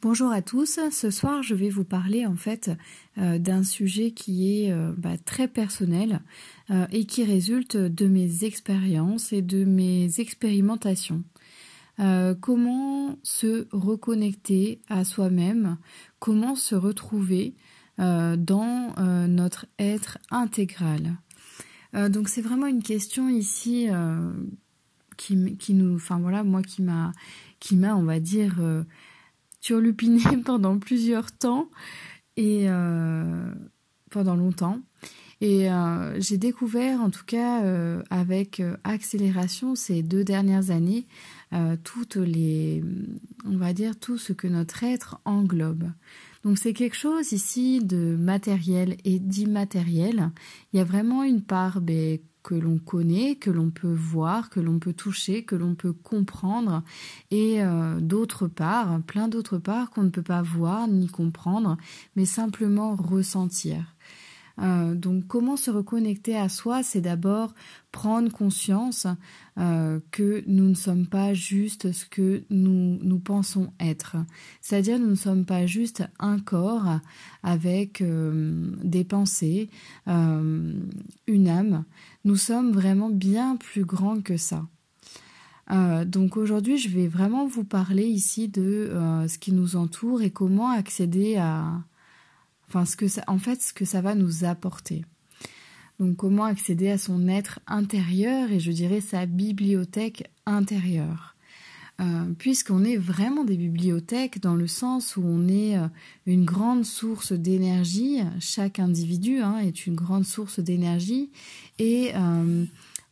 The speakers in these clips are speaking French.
Bonjour à tous. Ce soir, je vais vous parler en fait euh, d'un sujet qui est euh, bah, très personnel euh, et qui résulte de mes expériences et de mes expérimentations. comment se reconnecter à soi-même, comment se retrouver dans notre être intégral? donc c'est vraiment une question ici qui, nous, enfin voilà, moi qui m'a, qui m'a, on va dire turlupiné pendant plusieurs temps et euh, pendant longtemps. Et euh, j'ai découvert, en tout cas euh, avec accélération ces deux dernières années, toutes les, on va dire tout ce que notre être englobe. Donc c'est quelque chose ici de matériel et d'immatériel. Il y a vraiment une part ben, que l'on connaît, que l'on peut voir, que l'on peut toucher, que l'on peut comprendre, et euh, d'autre part, plein d'autres parts qu'on ne peut pas voir ni comprendre, mais simplement ressentir. Euh, donc comment se reconnecter à soi, c'est d'abord prendre conscience euh, que nous ne sommes pas juste ce que nous, nous pensons être. C'est-à-dire nous ne sommes pas juste un corps avec des pensées, une âme. Nous sommes vraiment bien plus grands que ça. donc aujourd'hui, je vais vraiment vous parler ici de ce qui nous entoure et comment accéder à, enfin en fait ce que ça va nous apporter. Donc comment accéder à son être intérieur et je dirais sa bibliothèque intérieure. Euh, puisqu'on est vraiment des bibliothèques dans le sens où on est euh, une grande source d'énergie, chaque individu hein, est une grande source d'énergie et euh,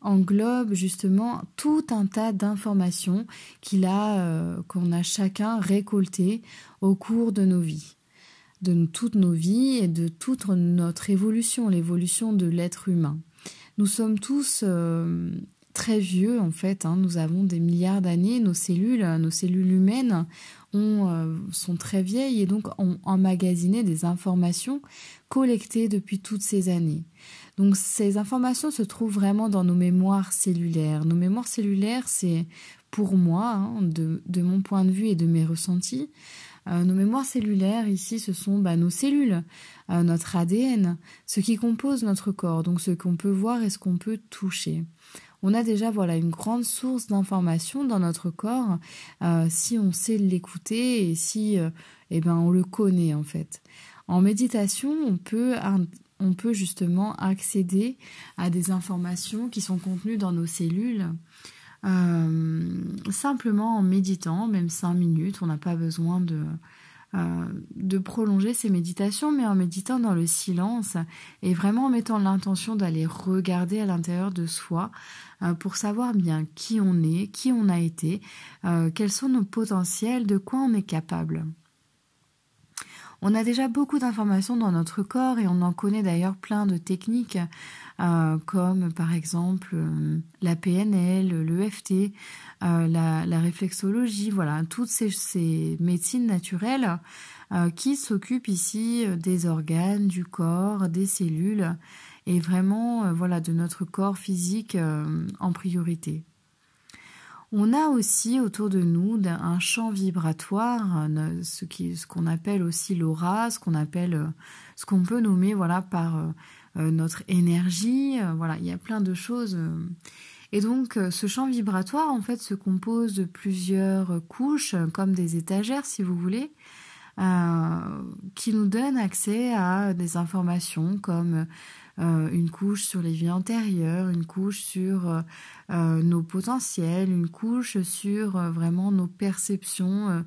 englobe justement tout un tas d'informations qu'il a, qu'on a chacun récoltées au cours de nos vies de toutes nos vies et de toute notre évolution, l'évolution de l'être humain. Nous sommes tous très vieux en fait, hein. nous avons des milliards d'années, nos cellules, nos cellules humaines euh, sont très vieilles et donc ont emmagasiné des informations collectées depuis toutes ces années. Donc ces informations se trouvent vraiment dans nos mémoires cellulaires. Nos mémoires cellulaires, c'est pour moi, hein, de, mon point de vue et de mes ressentis, euh, nos mémoires cellulaires, ici, ce sont bah, nos cellules, euh, notre ADN, ce qui compose notre corps, donc ce qu'on peut voir et ce qu'on peut toucher. On a déjà voilà une grande source d'informations dans notre corps euh, si on sait l'écouter et si eh ben on le connaît en fait. En méditation, on peut on peut justement accéder à des informations qui sont contenues dans nos cellules euh, simplement en méditant, même cinq minutes, on n'a pas besoin de, euh, de prolonger ces méditations, mais en méditant dans le silence et vraiment en mettant l'intention d'aller regarder à l'intérieur de soi euh, pour savoir bien qui on est, qui on a été, quels sont nos potentiels, de quoi on est capable. On a déjà beaucoup d'informations dans notre corps et on en connaît d'ailleurs plein de techniques euh, comme par exemple euh, la PNL, l'EFT, euh, la, réflexologie, voilà, toutes ces, médecines naturelles qui s'occupent ici des organes, du corps, des cellules et vraiment voilà de notre corps physique en priorité. On a aussi autour de nous un champ vibratoire, ce qu'on appelle aussi l'aura, ce qu'on appelle, ce qu'on peut nommer voilà par euh, notre énergie, euh, voilà, il y a plein de choses. Euh. Et donc ce champ vibratoire en fait se compose de plusieurs couches, comme des étagères si vous voulez, qui nous donnent accès à des informations comme une couche sur les vies antérieures, une couche sur nos potentiels, une couche sur vraiment nos perceptions,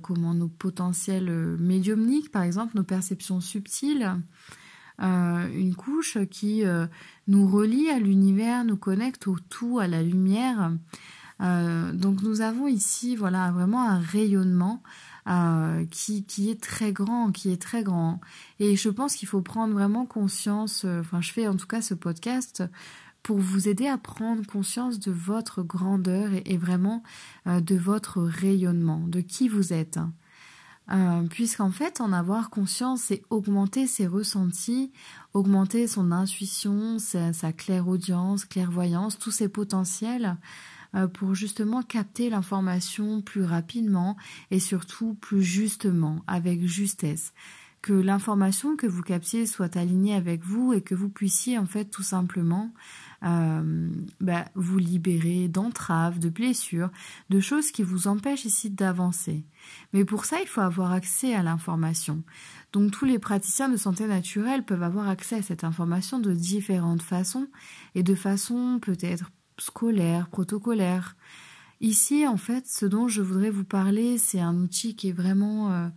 comment nos potentiels médiumniques par exemple, nos perceptions subtiles. Euh, une couche qui euh, nous relie à l'univers, nous connecte au tout, à la lumière. Euh, donc nous avons ici voilà vraiment un rayonnement qui, qui est très grand, qui est très grand. Et je pense qu'il faut prendre vraiment conscience, enfin je fais en tout cas ce podcast pour vous aider à prendre conscience de votre grandeur et, vraiment de votre rayonnement, de qui vous êtes. Euh, puisqu'en fait, en avoir conscience, c'est augmenter ses ressentis, augmenter son intuition, sa, sa clairaudience, clairvoyance, tous ses potentiels euh, pour justement capter l'information plus rapidement et surtout plus justement, avec justesse. Que l'information que vous captiez soit alignée avec vous et que vous puissiez en fait tout simplement euh, bah, vous libérer d'entraves, de blessures, de choses qui vous empêchent ici d'avancer. Mais pour ça, il faut avoir accès à l'information. Donc tous les praticiens de santé naturelle peuvent avoir accès à cette information de différentes façons et de façon peut-être scolaire, protocolaire. Ici, en fait, ce dont je voudrais vous parler, c'est un outil qui est vraiment euh,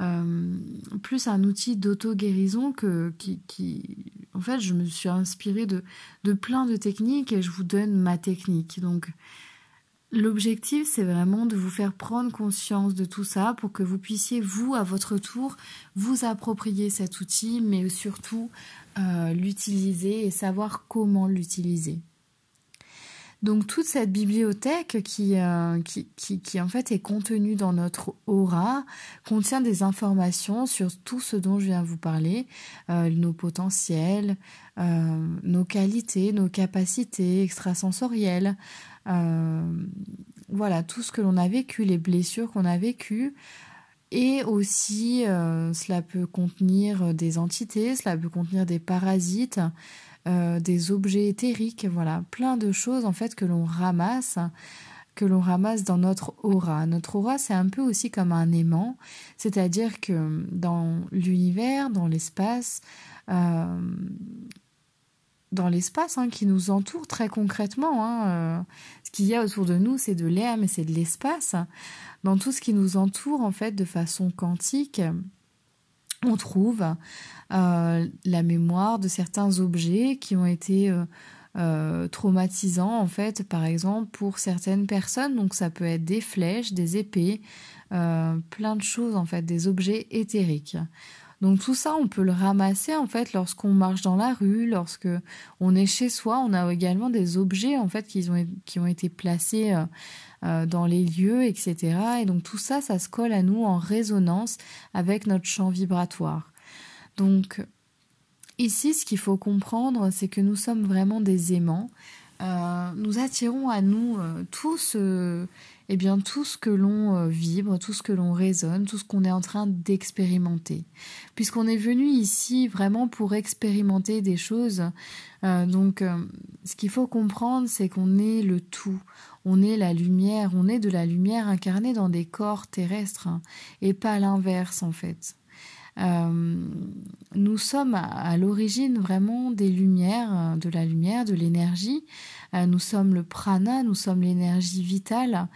euh, plus un outil d'auto-guérison que qui, en fait, je me suis inspirée de, de plein de techniques et je vous donne ma technique. Donc, L'objectif, c'est vraiment de vous faire prendre conscience de tout ça pour que vous puissiez, vous, à votre tour, vous approprier cet outil, mais surtout euh, l'utiliser et savoir comment l'utiliser. Donc toute cette bibliothèque qui, euh, qui, qui, en fait est contenue dans notre aura contient des informations sur tout ce dont je viens vous parler, euh, nos potentiels, euh, nos qualités, nos capacités extrasensorielles, voilà tout ce que l'on a vécu, les blessures qu'on a vécues. Et aussi, cela peut contenir des entités, cela peut contenir des parasites, euh, des objets éthériques, voilà, plein de choses en fait que l'on ramasse que l'on ramasse dans notre aura. Notre aura, c'est un peu aussi comme un aimant, c'est-à-dire que dans l'univers, dans l'espace, euh, dans l'espace hein, qui nous entoure très concrètement, hein, euh, ce qu'il y a autour de nous, c'est de l'air, mais c'est de l'espace. Dans tout ce qui nous entoure, en fait, de façon quantique, on trouve euh, la mémoire de certains objets qui ont été euh, euh, traumatisants en fait par exemple pour certaines personnes. Donc ça peut être des flèches des épées plein de choses en fait des objets éthériques donc tout ça on peut le ramasser en fait lorsqu'on marche dans la rue lorsque on est chez soi. On a également des objets en fait qui ont, qui ont été placés dans les lieux etc et donc tout ça ça se colle à nous en résonance avec notre champ vibratoire. Donc ici, ce qu'il faut comprendre, c'est que nous sommes vraiment des aimants. Euh, nous attirons à nous euh, tout ce, eh bien, tout ce que l'on euh, vibre, tout ce que l'on résonne, tout ce qu'on est en train d'expérimenter. Puisqu'on est venu ici vraiment pour expérimenter des choses. donc, ce qu'il faut comprendre, c'est qu'on est le tout. On est la lumière, on est de la lumière incarnée dans des corps terrestres, hein, et pas l'inverse en fait. Euh, nous sommes à, l'origine vraiment des lumières, euh, de la lumière, de l'énergie. Euh, nous sommes le prana, nous sommes l'énergie vitale.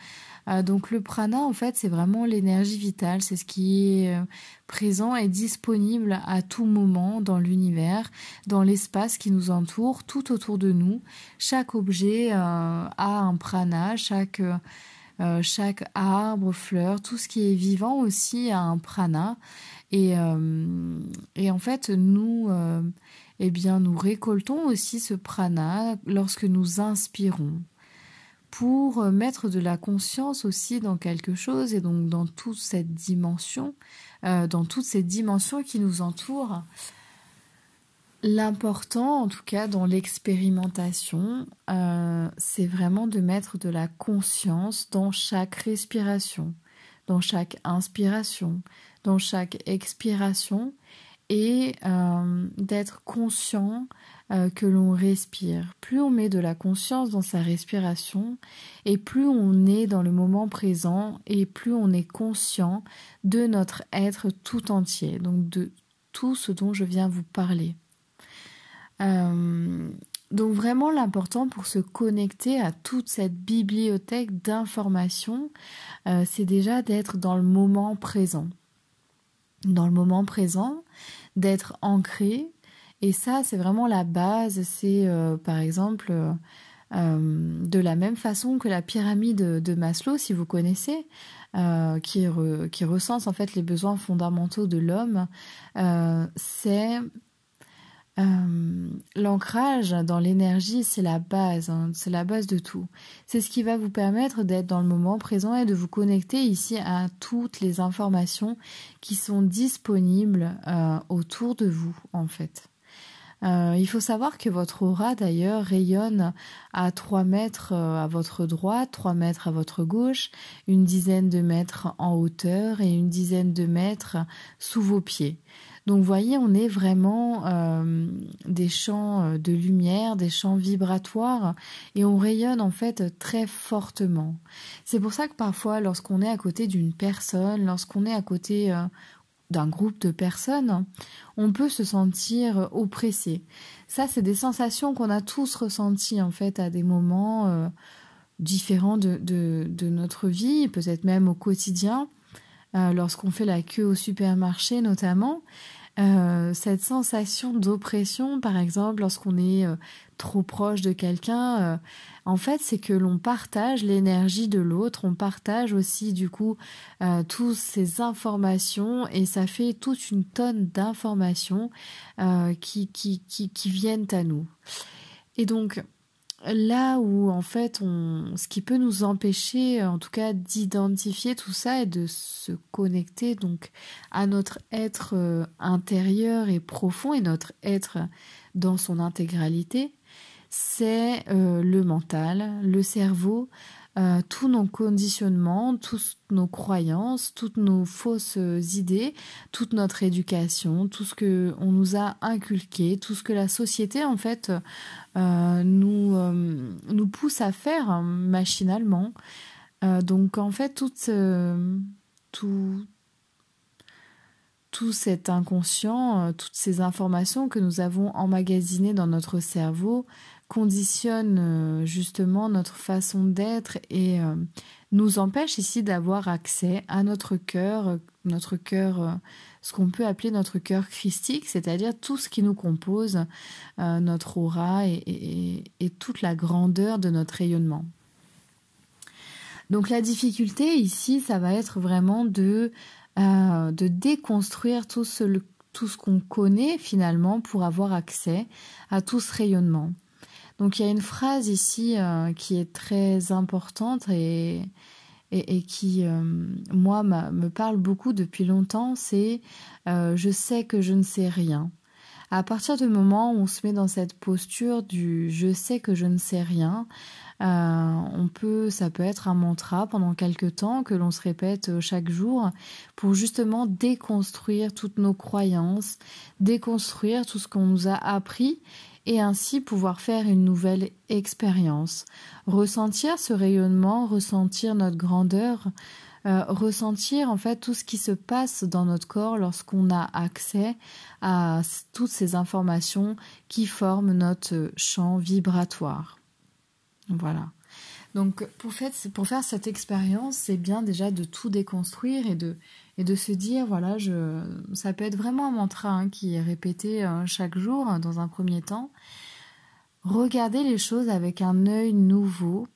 donc le prana, en fait, c'est vraiment l'énergie vitale, c'est ce qui est présent et disponible à tout moment dans l'univers, dans l'espace qui nous entoure, tout autour de nous. Chaque objet a un prana, chaque chaque arbre, fleur, tout ce qui est vivant aussi a un prana. Euh, et, en fait, nous, euh, eh bien, nous récoltons aussi ce prana lorsque nous inspirons pour euh, mettre de la conscience aussi dans quelque chose et donc dans toute cette dimension, dans toutes ces dimensions qui nous entourent. L'important, en tout cas dans l'expérimentation, c'est vraiment de mettre de la conscience dans chaque respiration, dans chaque inspiration, dans chaque expiration et euh, d'être conscient euh, que l'on respire. Plus on met de la conscience dans sa respiration et plus on est dans le moment présent et plus on est conscient de notre être tout entier, donc de tout ce dont je viens vous parler. Euh, donc vraiment l'important pour se connecter à toute cette bibliothèque d'informations, c'est déjà d'être dans le moment présent dans le moment présent, d'être ancré. Et ça, c'est vraiment la base. C'est euh, par exemple euh, de la même façon que la pyramide de Maslow, si vous connaissez, euh, qui, qui, recense en fait les besoins fondamentaux de l'homme. c'est Euh, l'ancrage dans l'énergie, c'est la base, hein, c'est la base de tout. C'est ce qui va vous permettre d'être dans le moment présent et de vous connecter ici à toutes les informations qui sont disponibles euh, autour de vous, en fait. Euh, il faut savoir que votre aura d'ailleurs rayonne à 3 mètres à votre droite, 3 mètres à votre gauche, une dizaine de mètres en hauteur et une dizaine de mètres sous vos pieds. Donc vous voyez, on est vraiment euh, des champs euh, de lumière, des champs vibratoires, et on rayonne en fait très fortement. C'est pour ça que parfois, lorsqu'on est à côté d'une personne, lorsqu'on est à côté euh, d'un groupe de personnes, on peut se sentir oppressé. Ça, c'est des sensations qu'on a tous ressenties en fait à des moments différents de, de, notre vie, peut-être même au quotidien. Lorsqu'on fait la queue au supermarché notamment, euh, cette sensation d'oppression, par exemple, lorsqu'on est euh, trop proche de quelqu'un, euh, en fait, c'est que l'on partage l'énergie de l'autre, on partage aussi du coup toutes ces informations et ça fait toute une tonne d'informations qui, qui viennent à nous. Et donc, là où en fait ce qui peut nous empêcher en tout cas d'identifier tout ça et de se connecter donc à notre être euh, intérieur et profond et notre être dans son intégralité c'est euh, le mental le cerveau euh, tous nos conditionnements, toutes nos croyances, toutes nos fausses idées, toute notre éducation, tout ce que on nous a inculqué, tout ce que la société en fait euh, nous euh, nous pousse à faire hein, machinalement. donc en fait tout tout cet inconscient, toutes ces informations que nous avons emmagasinées dans notre cerveau conditionne euh, justement notre façon d'être et euh, nous empêche ici d'avoir accès à notre cœur, notre cœur, euh, ce qu'on peut appeler notre cœur christique, c'est-à-dire tout ce qui nous compose, notre aura et, toute la grandeur de notre rayonnement. Donc la difficulté ici, ça va être vraiment de, de déconstruire tout ce, tout ce qu'on connaît finalement pour avoir accès à tout ce rayonnement. Donc il y a une phrase ici euh, qui est très importante et, et, qui, euh, moi, me parle beaucoup depuis longtemps, c'est euh, je sais que je ne sais rien. À partir du moment où on se met dans cette posture du je sais que je ne sais rien, on peut, ça peut être un mantra pendant quelques temps que l'on se répète chaque jour pour justement déconstruire toutes nos croyances, déconstruire tout ce qu'on nous a appris et ainsi pouvoir faire une nouvelle expérience, ressentir ce rayonnement, ressentir notre grandeur, euh, ressentir en fait tout ce qui se passe dans notre corps lorsqu'on a accès à toutes ces informations qui forment notre champ vibratoire. Voilà. Donc pour, pour faire cette expérience, c'est bien déjà de tout déconstruire et de, et de se dire voilà je ça peut être vraiment un mantra hein, qui est répété euh, chaque jour hein, dans un premier temps. Regarder les choses avec un œil nouveau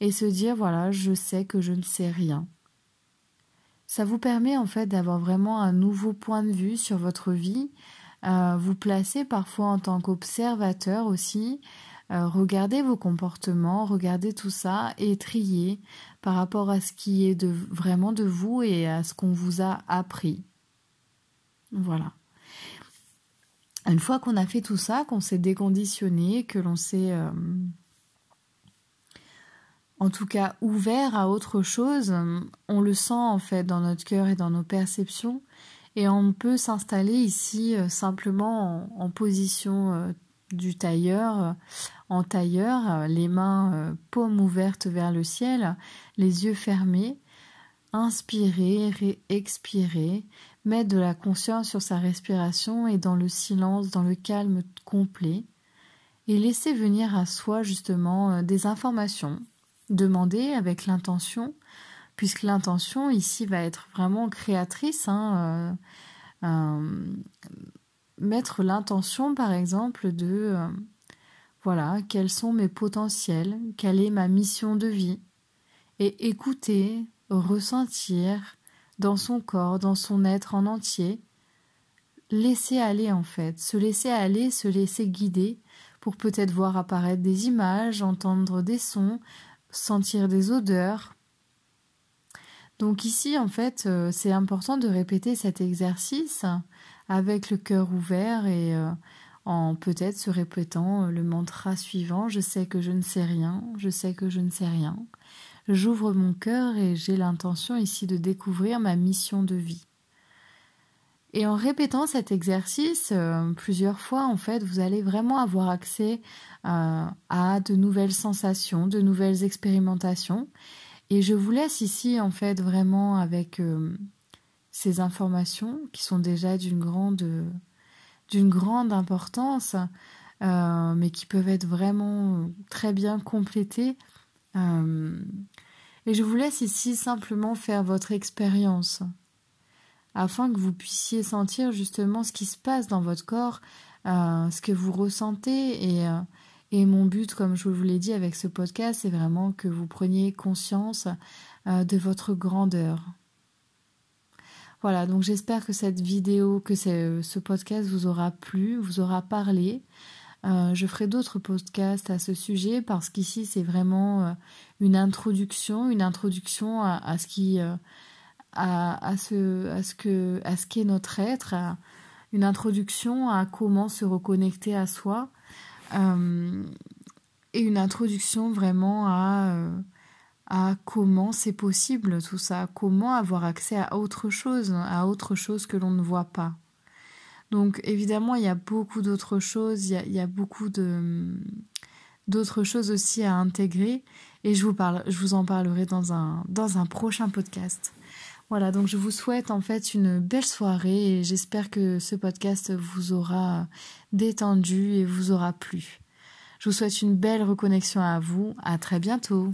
et se dire voilà je sais que je ne sais rien. Ça vous permet en fait d'avoir vraiment un nouveau point de vue sur votre vie euh, vous placer parfois en tant qu'observateur aussi euh, regardez vos comportements, regardez tout ça et triez par rapport à ce qui est vraiment de vous et à ce qu'on vous a appris. Voilà. Une fois qu'on a fait tout ça, qu'on s'est déconditionné, que l'on s'est euh, en tout cas ouvert à autre chose, on le sent en fait dans notre cœur et dans nos perceptions et on peut s'installer ici euh, simplement en, position du tailleur euh, en tailleur, euh, les mains euh, paumes ouvertes vers le ciel, les yeux fermés, inspirer, expirer, mettre de la conscience sur sa respiration et dans le silence, dans le calme complet, et laisser venir à soi justement des informations, demander avec l'intention, puisque l'intention ici va être vraiment créatrice, hein, mettre l'intention, par exemple, de euh, voilà, quels sont mes potentiels, quelle est ma mission de vie, et écouter, ressentir dans son corps, dans son être en entier, laisser aller en fait, se laisser aller, se laisser guider pour peut-être voir apparaître des images, entendre des sons, sentir des odeurs. Donc ici en fait euh, c'est important de répéter cet exercice avec le cœur ouvert et euh, en peut-être se répétant le mantra suivant je sais que je ne sais rien, je sais que je ne sais rien. J'ouvre mon cœur et j'ai l'intention ici de découvrir ma mission de vie. Et en répétant cet exercice euh, plusieurs fois, en fait, vous allez vraiment avoir accès euh, à de nouvelles sensations, de nouvelles expérimentations. Et je vous laisse ici, en fait, vraiment avec euh, ces informations qui sont déjà d'une grande, d'une grande importance, mais qui peuvent être vraiment très bien complétées. et je vous laisse ici simplement faire votre expérience afin que vous puissiez sentir justement ce qui se passe dans votre corps, euh, ce que vous ressentez. Et, euh, mon but, comme je vous l'ai dit avec ce podcast, c'est vraiment que vous preniez conscience euh, de votre grandeur. Voilà, donc j'espère que cette vidéo, que ce podcast vous aura plu, vous aura parlé. je ferai d'autres podcasts à ce sujet parce qu'ici c'est vraiment une introduction, une introduction à ce qui à, ce, à ce que à ce qu'est notre être, une introduction à comment se reconnecter à soi euh, et une introduction vraiment à euh, à comment c'est possible tout ça, comment avoir accès à autre chose, à autre chose que l'on ne voit pas. Donc évidemment, il y a beaucoup d'autres choses, il y a, il y a beaucoup de d'autres choses aussi à intégrer et je vous parle, je vous en parlerai dans un dans un prochain podcast. Voilà, donc je vous souhaite en fait une belle soirée et j'espère que ce podcast vous aura détendu et vous aura plu. Je vous souhaite une belle reconnexion à vous. À très bientôt.